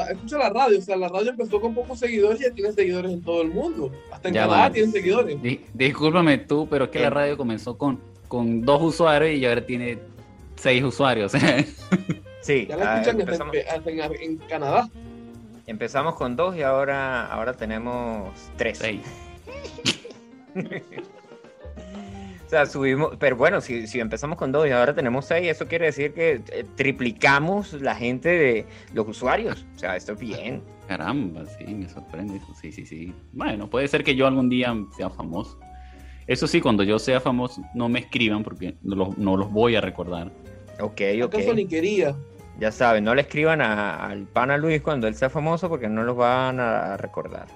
a- escucha la radio, o sea, la radio empezó con pocos seguidores y ya tiene seguidores en todo el mundo. Hasta en Ya Canadá tienen seguidores. Di- discúlpame tú, pero es que la Em. radio comenzó con, con dos usuarios y ahora tiene seis usuarios. Sí, Ya la ah, escuchan hasta, empezamos, en, hasta en- en Canadá. empezamos con dos y ahora, ahora tenemos tres. seis. O sea, subimos, pero bueno, si, si empezamos con dos y ahora tenemos seis, eso quiere decir que eh, triplicamos la gente de los usuarios. O sea, esto es bien. Caramba, sí, me sorprende eso. Sí, sí, sí. Bueno, puede ser que yo algún día sea famoso. Eso sí, cuando yo sea famoso, no me escriban porque no los, no los voy a recordar. Ok, ok. ¿Acaso ni quería? Ya saben, no le escriban a- al pana Luis cuando él sea famoso porque no los van a recordar.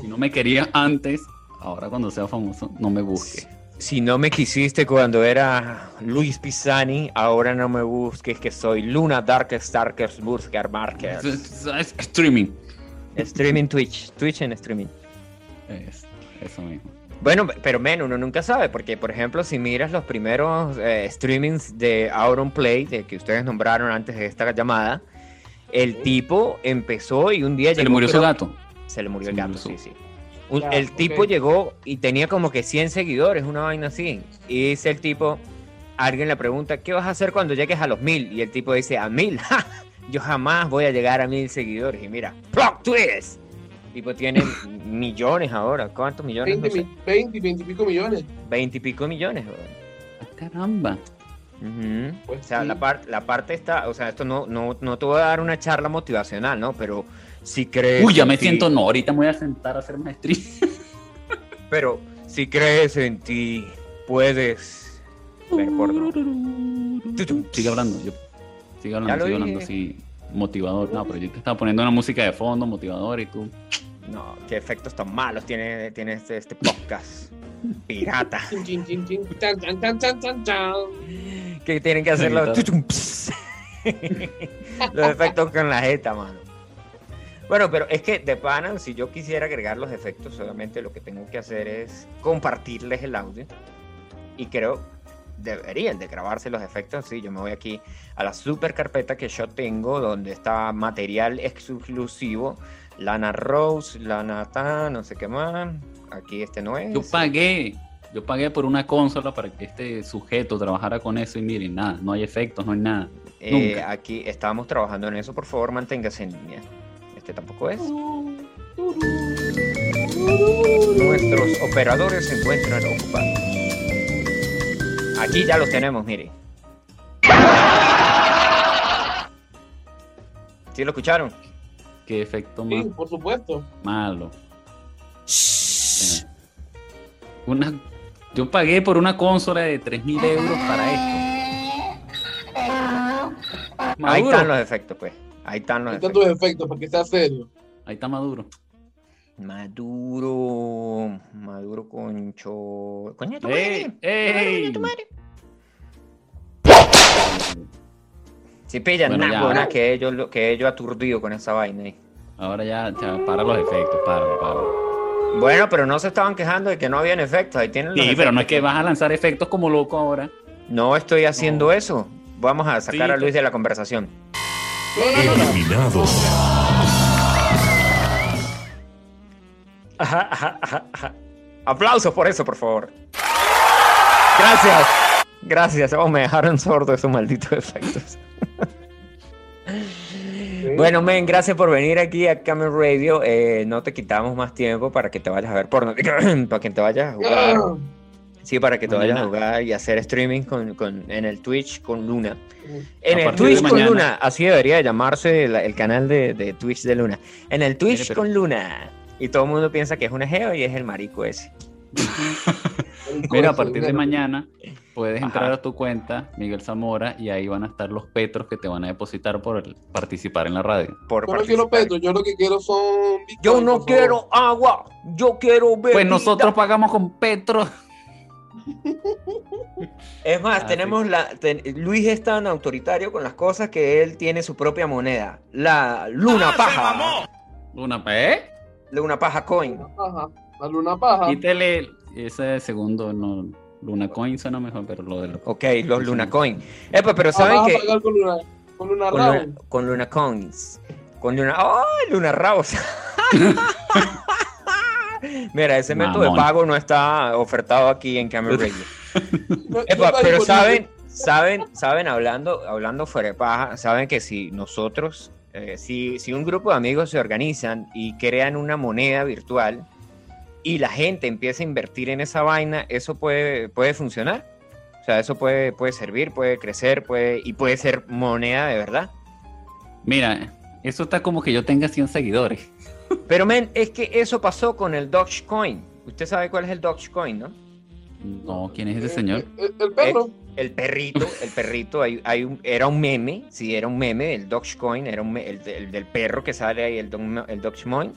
Si no me querías antes, ahora cuando sea famoso, no me busques. Si no me quisiste cuando era Luis Pisani, ahora no me busques que soy Luna Darkest Darkest Burger Markers. Es, streaming. Streaming Twitch, Twitch en streaming. Es- eso mismo. Bueno, pero men, uno nunca sabe, porque por ejemplo, si miras los primeros eh, streamings de Auron Play, de que ustedes nombraron antes de esta llamada, el tipo empezó y un día Se le murió su gato. Se le murió Se el gato, murió sí, sí. Un- Ya, el tipo llegó y tenía como que 100 seguidores, una vaina así. Y dice el tipo, alguien le pregunta, ¿qué vas a hacer cuando llegues a los mil? Y el tipo dice, ¿a mil? ¡Ja! Yo jamás voy a llegar a mil seguidores. Y mira, plot twist. El tipo tiene millones ahora. ¿Cuántos millones? 20, No sé. mi- 20, 20 y pico millones. 20 y pico millones. weón. Ah, Caramba. Ujú. Pues o sea, sí. la, par- la parte está, o sea, esto no, no, no te voy a dar una charla motivacional, ¿no? Pero si crees... Uy, ya en me ti- siento no. Ahorita me voy a sentar a hacer más stream. Pero si crees en ti, puedes ver porno. Sigue hablando. Yo, sigue hablando, sigue hablando así. Motivador. No, pero yo te estaba poniendo una música de fondo, motivador, y tú. No, qué efectos tan malos tiene, tiene este, este podcast. Pirata. Que tienen que hacer los, los efectos con la jeta, mano. Bueno, pero es que de pana, si yo quisiera agregar los efectos, solamente lo que tengo que hacer es compartirles el audio. Y creo deberían de grabarse los efectos. Sí, yo me voy aquí a la super carpeta que yo tengo, donde está material exclusivo. Lana Rose, Lana Tan, no sé qué más. Aquí este no es. Yo pagué. Yo pagué por una consola para que este sujeto trabajara con eso y miren, nada, no hay efectos, no hay nada. Eh, nunca. aquí estamos trabajando en eso, por favor, manténgase en línea. Este tampoco es. Nuestros operadores se encuentran ocupados. Aquí ya los tenemos, mire. ¿Sí lo escucharon? Qué efecto Sí, más por supuesto. malo. Una, yo pagué por una consola de 3.000 euros para esto. Ahí están los efectos, pues. Ahí están los Hay efectos. tantos efectos para que sea serio. Ahí está Maduro. Maduro. Maduro concho. Coño, tu ¡Ey! madre. ¡Ey! Coño, tu madre. Si pillan Bueno, nada, buena, que ellos, lo- que ellos aturdido con esa vaina ahí. Ahora ya, ya para los efectos, para, para. Bueno, pero no se estaban quejando de que no habían efectos. Ahí tienen los Sí, pero no es que vas a lanzar efectos como loco ahora. No estoy haciendo No. eso. Vamos a sacar Sí, a Luis de la conversación. Eliminado. Aplausos por eso, por favor. Gracias. Gracias. Oh, me dejaron sordo esos malditos efectos. Bueno, men, gracias por venir aquí a Camel Radio. Eh, no te quitamos más tiempo para que te vayas a ver porno, para que te vayas a jugar. Sí, para que te vayas a jugar y hacer streaming con, con- en el Twitch con Luna. mm. En A el Twitch con. Luna, así debería de llamarse la- el canal de, de Twitch de Luna. En el Twitch Mire, pero- con Luna. Y todo el mundo piensa que es una geo y es el marico ese. Mira, a partir de mañana puedes Ajá. entrar a tu cuenta, Miguel Zamora, y ahí van a estar los petros que te van a depositar por el- participar en la radio. Por Yo no quiero participar. petro, yo lo que quiero son bitcoin, Yo no quiero agua, yo quiero bebida. Pues nosotros pagamos con petro. Es más, Ah, tenemos la. ten- Luis es tan autoritario con las cosas que él tiene su propia moneda. La Luna Paja. Una ¿eh? Luna Paja Coin. Luna paja, la luna paja. Quítele ese segundo, no. Luna Coin suena mejor, pero lo de los. Ok, los Luna Coin. Epa, pero saben Ah, a que. con luna, con luna Con Rao. Luna, con Luna Coins. Con Luna. ¡Ay, Luna Raus! Mira, ese método de pago no está ofertado aquí en Camel Radio. No- Epa, pero saben, saben, saben, hablando, hablando fuera de paja, saben que si nosotros, eh, si, si un grupo de amigos se organizan y crean una moneda virtual y la gente empieza a invertir en esa vaina, eso puede, puede funcionar. O sea, eso puede, puede servir, puede crecer, puede, y puede ser moneda de verdad. Mira, eso está como que yo tenga 100 seguidores. Pero, men, es que eso pasó con el Dogecoin. Usted sabe cuál es el Dogecoin, ¿no? No, ¿quién es ese Eh, señor? eh, El, perro. El perrito, el perrito, hay, hay un- era un meme, sí, era un meme, el Dogecoin, era un el, de- el del perro que sale ahí, el, el Dogecoin,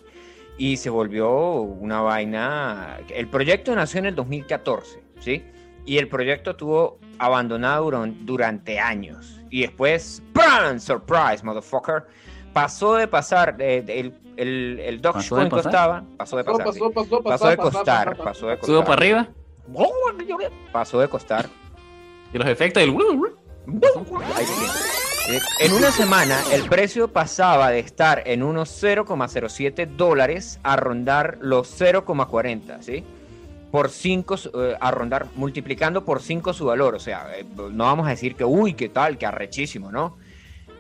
y se volvió una vaina. El proyecto nació en el 2014, ¿sí? Y el proyecto estuvo abandonado duran- durante años. Y después, ¡pam! Surprise, motherfucker. Pasó de pasar, eh, el, el, el Dogecoin costaba, pasó de Pasó, pasar, pasó, pasó, pasó, pasó de costar, pasó, pasó de Subo para costar. arriba Pasó de costar y los efectos del. Eh, En una semana el precio pasaba de estar en unos 0,07 dólares a rondar los 0,40, ¿sí? Por 5, a rondar, multiplicando por 5 su valor. O sea, eh, no vamos a decir que, uy, qué tal, qué arrechísimo, ¿no?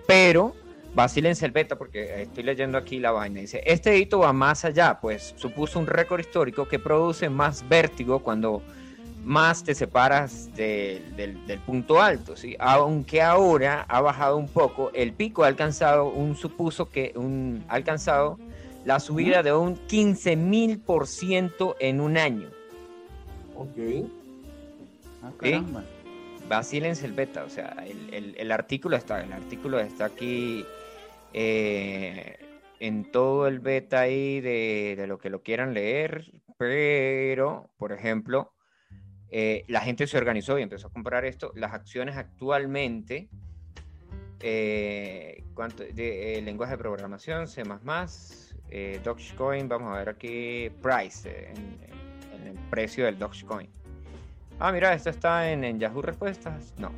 Pero, vacílense el beta porque estoy leyendo aquí la vaina. Dice, este hito va más allá, pues supuso un récord histórico que produce más vértigo cuando más te separas de- del, del punto alto, ¿sí? Aunque ahora ha bajado un poco, el pico ha alcanzado un supuso que un ha alcanzado la subida de un 15.000% en un año. Ok. Ah, ¿Sí? caramba. Vacílense el beta, o sea, el, el- el artículo está, el artículo está aquí eh, en todo el beta ahí de, de lo que lo quieran leer, pero, por ejemplo, eh, la gente se organizó y empezó a comprar esto. Las acciones actualmente, eh, ¿cuánto? De, eh, lenguaje de programación, C++, Dogecoin, vamos a ver aquí, price, en, en el precio del Dogecoin. Ah, mira, esto está en, en Yahoo Respuestas. No.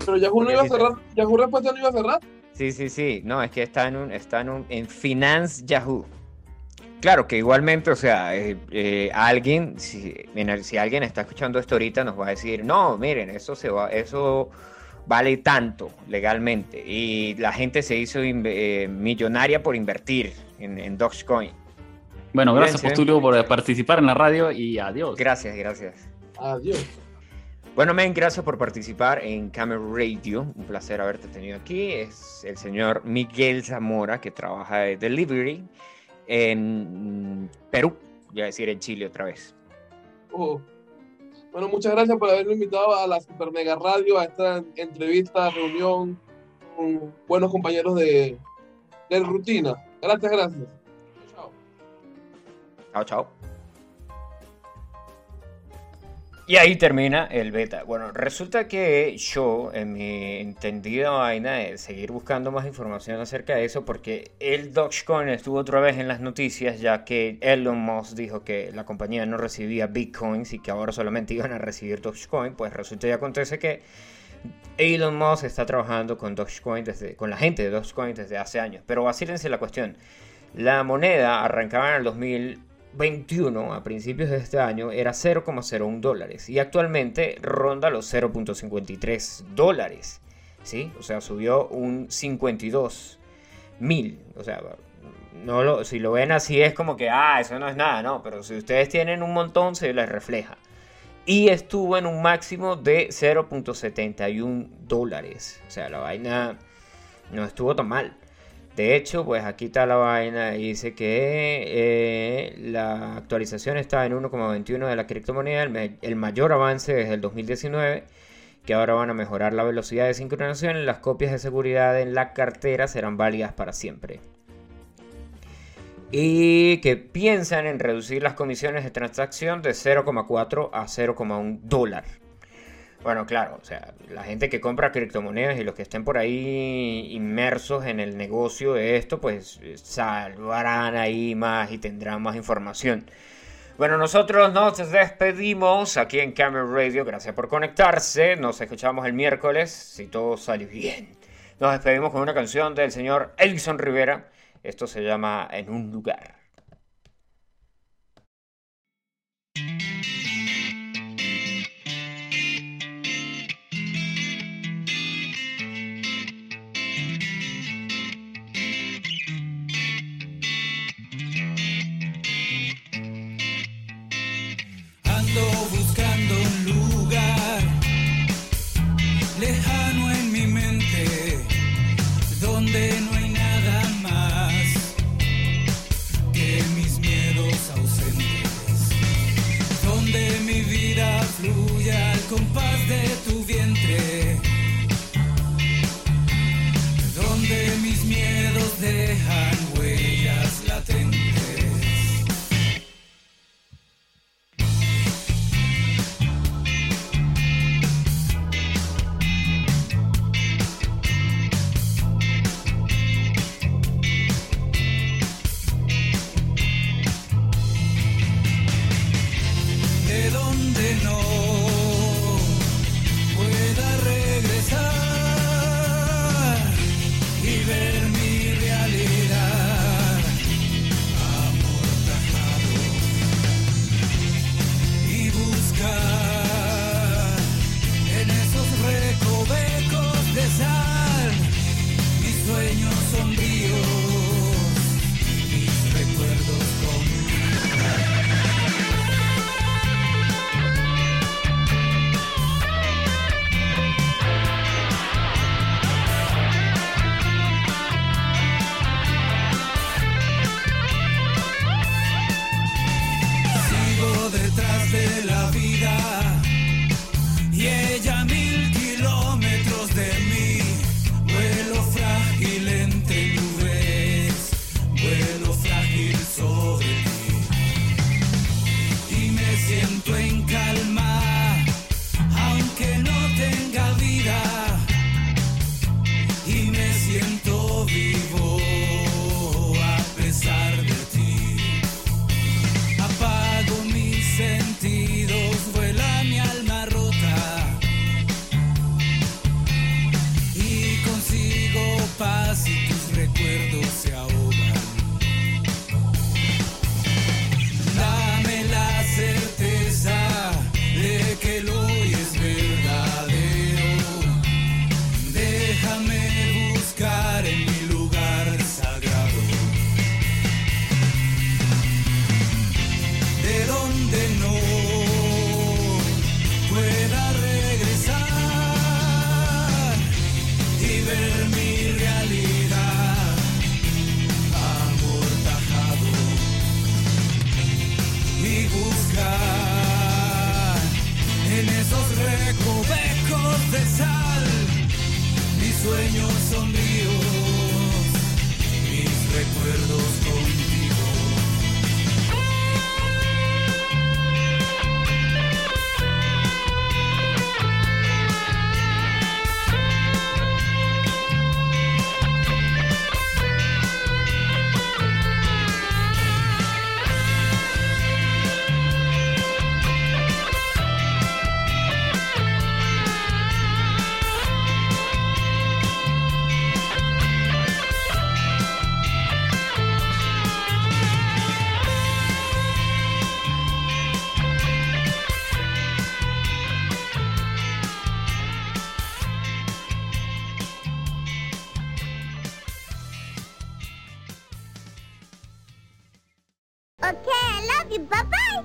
Pero Yahoo no iba a cerrar. Yahoo Respuesta no iba a cerrar. Sí, sí, sí. No, es que está en un, está en un, en Finance Yahoo. Claro que igualmente, o sea, eh, eh, alguien, si, alguien está escuchando esto ahorita, nos va a decir, no, miren, eso se va, eso vale tanto legalmente. Y la gente se hizo eh, millonaria por invertir en, en Dogecoin. Bueno, gracias. Postulio por participar en la radio y adiós. Gracias, gracias. Adiós. Bueno, men, gracias por participar en Camel Radio. Un placer haberte tenido aquí. Es el señor Miguel Zamora, que trabaja de Delivery en Perú. Voy a decir en Chile otra vez. Oh. Bueno, muchas gracias por haberme invitado a la Super Mega Radio, a esta entrevista, reunión con buenos compañeros de, de rutina. Gracias, gracias. Chao. Chao, chao. Y ahí termina el beta. Bueno, resulta que yo, en mi entendida vaina de seguir buscando más información acerca de eso, porque el Dogecoin estuvo otra vez en las noticias, ya que Elon Musk dijo que la compañía no recibía Bitcoins y que ahora solamente iban a recibir Dogecoin, pues resulta y acontece que Elon Musk está trabajando con Dogecoin desde, con la gente de Dogecoin desde hace años. Pero vacílense la cuestión. La moneda arrancaba en el 2021, a principios de este año, era 0,01 dólares y actualmente ronda los 0,53 dólares. ¿sí? O sea, subió un 52 mil. O sea, no lo, si lo ven así es como que, ah, eso no es nada, no, pero si ustedes tienen un montón se les refleja. Y estuvo en un máximo de 0.71 dólares. O sea, la vaina no estuvo tan mal. De hecho, pues aquí está la vaina. Dice que eh, la actualización está en 1,21 de la criptomoneda, el, el mayor avance desde el 2019. Que ahora van a mejorar la velocidad de sincronización. Las copias de seguridad en la cartera serán válidas para siempre. Y que piensan en reducir las comisiones de transacción de 0,4 a 0,1 dólar. Bueno, claro, o sea, la gente que compra criptomonedas y los que estén por ahí inmersos en el negocio de esto, pues salvarán ahí más y tendrán más información. Bueno, nosotros nos despedimos aquí en Camera Radio. Gracias por conectarse. Nos escuchamos el miércoles, si todo sale bien. Nos despedimos con una canción del señor Elison Rivera. Esto se llama En un lugar. only